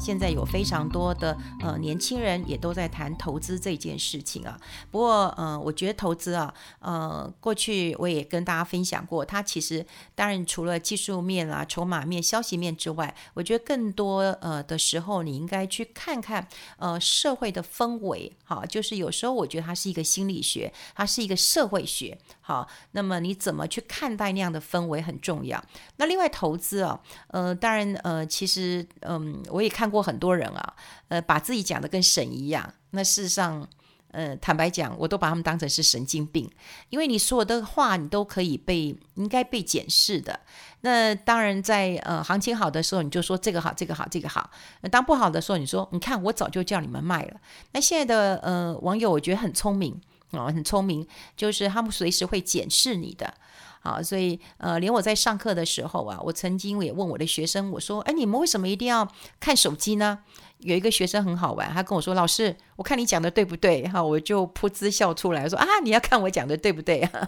现在有非常多的呃年轻人也都在谈投资这件事情啊。不过呃，我觉得投资啊，呃，过去我也跟大家分享过，它其实当然除了技术面啊、筹码面、消息面之外，我觉得更多呃的时候，你应该去看看呃社会的氛围。好，就是有时候我觉得它是一个心理学，它是一个社会学。好，那么你怎么去看待那样的氛围很重要。那另外投资啊，呃，当然呃，其实嗯，我也看。过很多人啊，呃，把自己讲的跟神一样。那事实上，呃，坦白讲，我都把他们当成是神经病，因为你所有的话，你都可以被应该被检视的。那当然在，呃行情好的时候，你就说这个好，这个好，这个好。当不好的时候，你说你看，我早就叫你们卖了。那现在的呃网友，我觉得很聪明啊，很聪明，就是他们随时会检视你的。好，所以呃，连我在上课的时候啊，我曾经也问我的学生，我说：“哎，你们为什么一定要看手机呢？”有一个学生很好玩，他跟我说：“老师，我看你讲的对不对？”哈，我就噗嗤笑出来，说：“啊，你要看我讲的对不对？”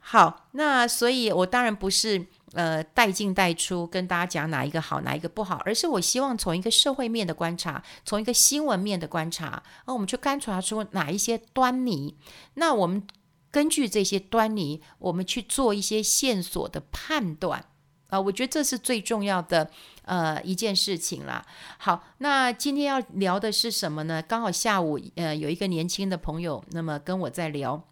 好，那所以，我当然不是呃带进带出跟大家讲哪一个好，哪一个不好，而是我希望从一个社会面的观察，从一个新闻面的观察，那我们去观察出哪一些端倪。那我们。根据这些端倪，我们去做一些线索的判断啊，我觉得这是最重要的呃一件事情啦。好，那今天要聊的是什么呢？刚好下午呃有一个年轻的朋友，那么跟我在聊。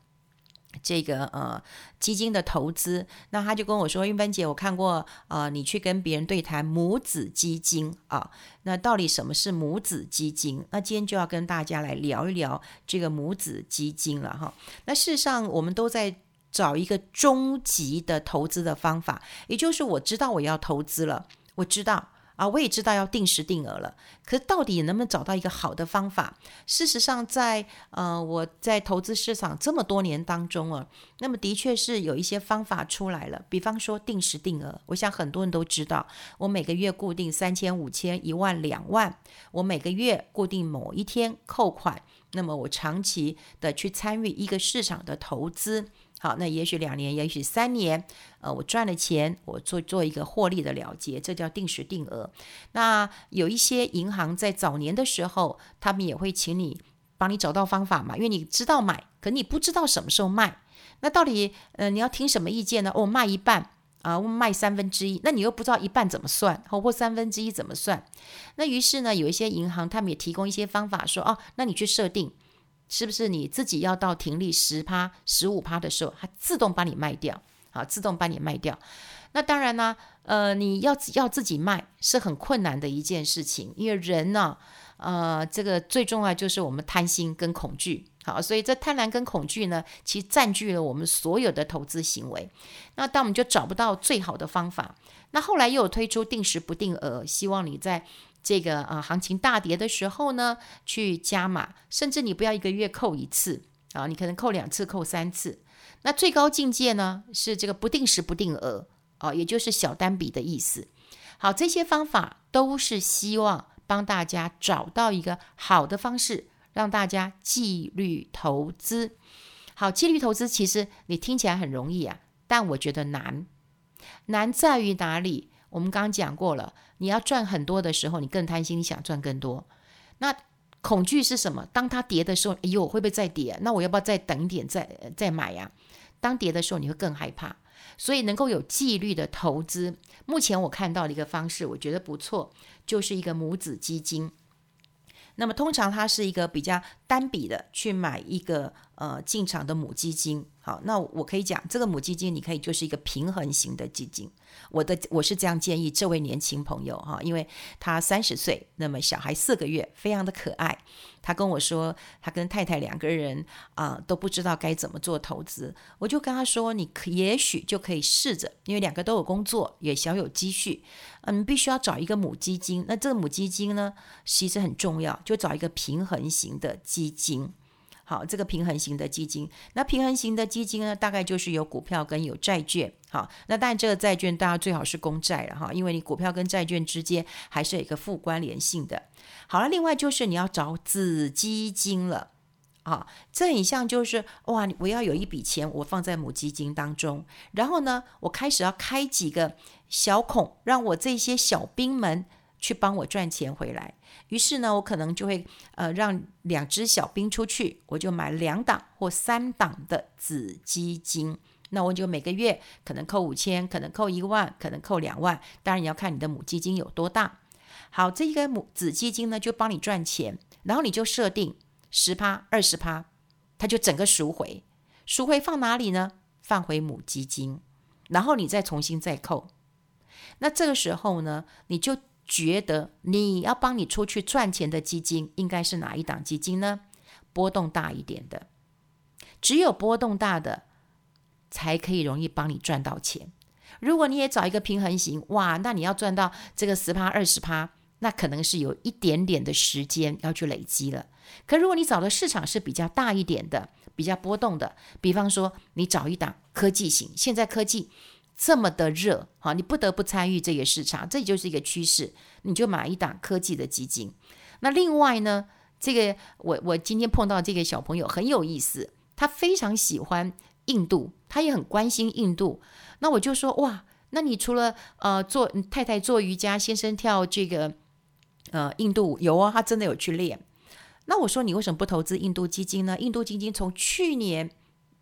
这个呃基金的投资，那他就跟我说：“韵芬姐，我看过呃你去跟别人对谈母子基金啊，那到底什么是母子基金？那今天就要跟大家来聊一聊这个母子基金了哈。那事实上，我们都在找一个终极的投资的方法，也就是我知道我要投资了，我知道。”啊，我也知道要定时定额了，可是到底能不能找到一个好的方法？事实上在，呃我在投资市场这么多年当中啊，那么的确是有一些方法出来了。比方说定时定额，我想很多人都知道，我每个月固定三千、五千、一万、两万，我每个月固定某一天扣款，那么我长期的去参与一个市场的投资。好，那也许两年，也许三年，呃，我赚了钱，我做做一个获利的了结，这叫定时定额。那有一些银行在早年的时候，他们也会请你帮你找到方法嘛，因为你知道买，可你不知道什么时候卖。那到底，呃，你要听什么意见呢？哦，卖一半啊，我卖三分之一，那你又不知道一半怎么算，或或三分之一怎么算？那于是呢，有一些银行他们也提供一些方法，说哦，那你去设定。是不是你自己要到停利十趴、十五趴的时候，它自动帮你卖掉？好，自动帮你卖掉。那当然呢，呃，你要要自己卖是很困难的一件事情，因为人呢，呃，这个最重要就是我们贪心跟恐惧。好，所以这贪婪跟恐惧呢，其实占据了我们所有的投资行为。那当我们就找不到最好的方法，那后来又有推出定时不定额，希望你在。这个啊，行情大跌的时候呢，去加码，甚至你不要一个月扣一次啊，你可能扣两次、扣三次。那最高境界呢，是这个不定时不定额啊，也就是小单笔的意思。好，这些方法都是希望帮大家找到一个好的方式，让大家纪律投资。好，纪律投资其实你听起来很容易啊，但我觉得难，难在于哪里？我们刚刚讲过了，你要赚很多的时候，你更贪心，你想赚更多。那恐惧是什么？当它跌的时候，哎呦，会不会再跌？那我要不要再等一点再再买呀？当跌的时候，你会更害怕。所以能够有纪律的投资，目前我看到的一个方式，我觉得不错，就是一个母子基金。那么通常它是一个比较单笔的去买一个呃进场的母基金。好，那我可以讲这个母基金，你可以就是一个平衡型的基金。我的我是这样建议这位年轻朋友哈，因为他三十岁，那么小孩四个月，非常的可爱。他跟我说，他跟太太两个人啊、都不知道该怎么做投资。我就跟他说，你可也许就可以试着，因为两个都有工作，也小有积蓄，嗯，必须要找一个母基金。那这个母基金呢，其实很重要，就找一个平衡型的基金。好，这个平衡型的基金，那平衡型的基金呢，大概就是有股票跟有债券。好，那当然这个债券大家最好是公债了哈，因为你股票跟债券之间还是有一个负关联性的。好了，另外就是你要找子基金了啊，这很像就是哇，我要有一笔钱，我放在母基金当中，然后呢，我开始要开几个小孔，让我这些小兵们去帮我赚钱回来。于是呢，我可能就会呃让两只小兵出去，我就买两档或三档的子基金。那我就每个月可能扣五千，可能扣一万，可能扣两万。当然你要看你的母基金有多大。好，这一个母子基金呢，就帮你赚钱，然后你就设定十趴、二十趴，它就整个赎回。赎回放哪里呢？放回母基金，然后你再重新再扣。那这个时候呢，你就觉得你要帮你出去赚钱的基金应该是哪一档基金呢？波动大一点的，只有波动大的才可以容易帮你赚到钱。如果你也找一个平衡型，哇，那你要赚到这个十趴、二十趴，那可能是有一点点的时间要去累积了。可如果你找的市场是比较大一点的、比较波动的，比方说你找一档科技型，现在科技。这么的热，好，你不得不参与这个市场，这就是一个趋势，你就买一档科技的基金。那另外呢，这个我我今天碰到这个小朋友很有意思，他非常喜欢印度，他也很关心印度。那我就说哇，那你除了呃做太太做瑜伽，先生跳这个呃印度舞，有啊，他真的有去练。那我说你为什么不投资印度基金呢？印度基金从去年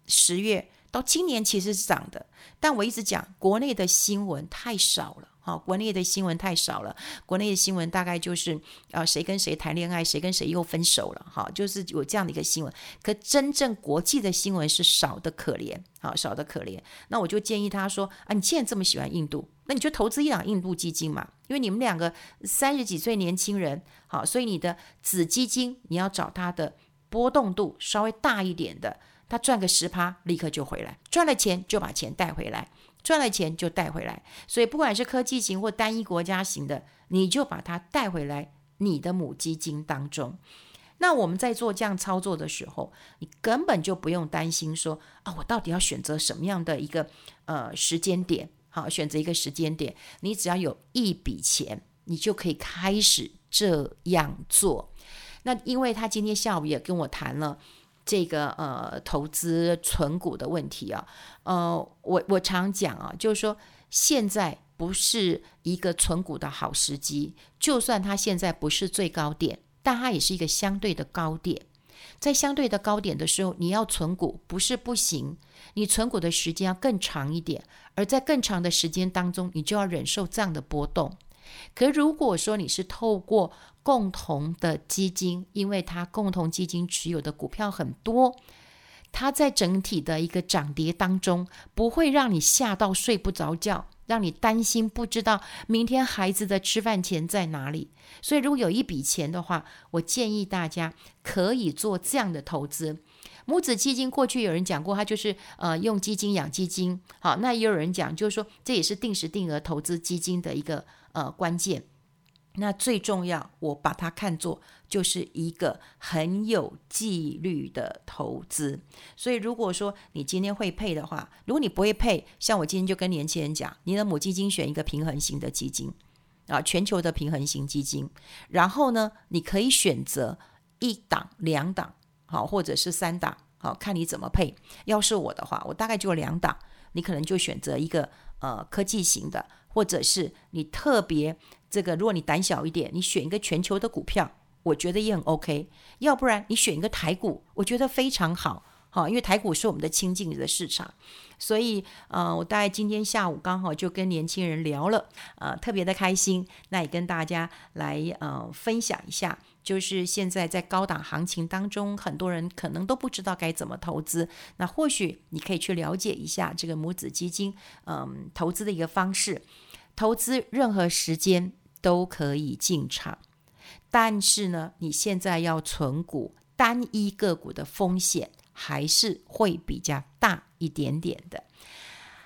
十月。到今年其实是涨的，但我一直讲国内的新闻太少了，哈，国内的新闻太少了。国内的新闻大概就是啊，谁跟谁谈恋爱，谁跟谁又分手了，哈，就是有这样的一个新闻。可真正国际的新闻是少得可怜，啊，少得可怜。那我就建议他说啊，你既然这么喜欢印度，那你就投资一档印度基金嘛，因为你们两个三十几岁年轻人，好，所以你的子基金你要找它的波动度稍微大一点的。他赚个十趴，立刻就回来；赚了钱就把钱带回来，赚了钱就带回来。所以不管是科技型或单一国家型的，你就把它带回来你的母基金当中。那我们在做这样操作的时候，你根本就不用担心说啊，我到底要选择什么样的一个呃时间点？好，选择一个时间点，你只要有一笔钱，你就可以开始这样做。那因为他今天下午也跟我谈了。这个呃，投资存股的问题啊，呃，我我常讲啊，就是说现在不是一个存股的好时机，就算它现在不是最高点，但它也是一个相对的高点。在相对的高点的时候，你要存股不是不行，你存股的时间要更长一点，而在更长的时间当中，你就要忍受这样的波动。可如果说你是透过共同的基金，因为它共同基金持有的股票很多，它在整体的一个涨跌当中，不会让你吓到睡不着觉，让你担心不知道明天孩子的吃饭钱在哪里。所以，如果有一笔钱的话，我建议大家可以做这样的投资。母子基金过去有人讲过，它就是呃用基金养基金。好，那也有人讲，就是说这也是定时定额投资基金的一个呃关键。那最重要，我把它看作就是一个很有纪律的投资。所以，如果说你今天会配的话，如果你不会配，像我今天就跟年轻人讲，你的母基金选一个平衡型的基金啊，全球的平衡型基金。然后呢，你可以选择一档、两档，好，或者是三档，好，看你怎么配。要是我的话，我大概就两档，你可能就选择一个呃科技型的，或者是你特别。这个，如果你胆小一点，你选一个全球的股票，我觉得也很 OK。要不然你选一个台股，我觉得非常好，好，因为台股是我们的亲近的市场。所以，呃，我大概今天下午刚好就跟年轻人聊了，呃，特别的开心。那也跟大家来呃分享一下，就是现在在高档行情当中，很多人可能都不知道该怎么投资。那或许你可以去了解一下这个母子基金，嗯、投资的一个方式，投资任何时间。都可以进场，但是呢，你现在要存股单一个股的风险还是会比较大一点点的。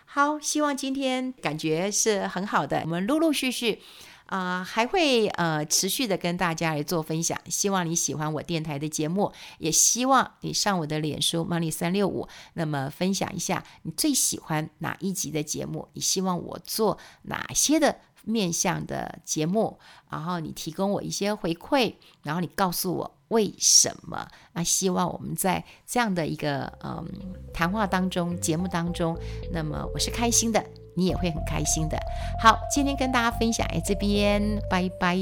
好，希望今天感觉是很好的，我们陆陆续续啊、还会呃持续的跟大家来做分享。希望你喜欢我电台的节目，也希望你上我的脸书 Money 三六五，那么分享一下你最喜欢哪一集的节目，你希望我做哪些的。面向的节目，然后你提供我一些回馈，然后你告诉我为什么。那希望我们在这样的一个嗯谈话当中、节目当中，那么我是开心的，你也会很开心的。好，今天跟大家分享，哎，这边拜拜。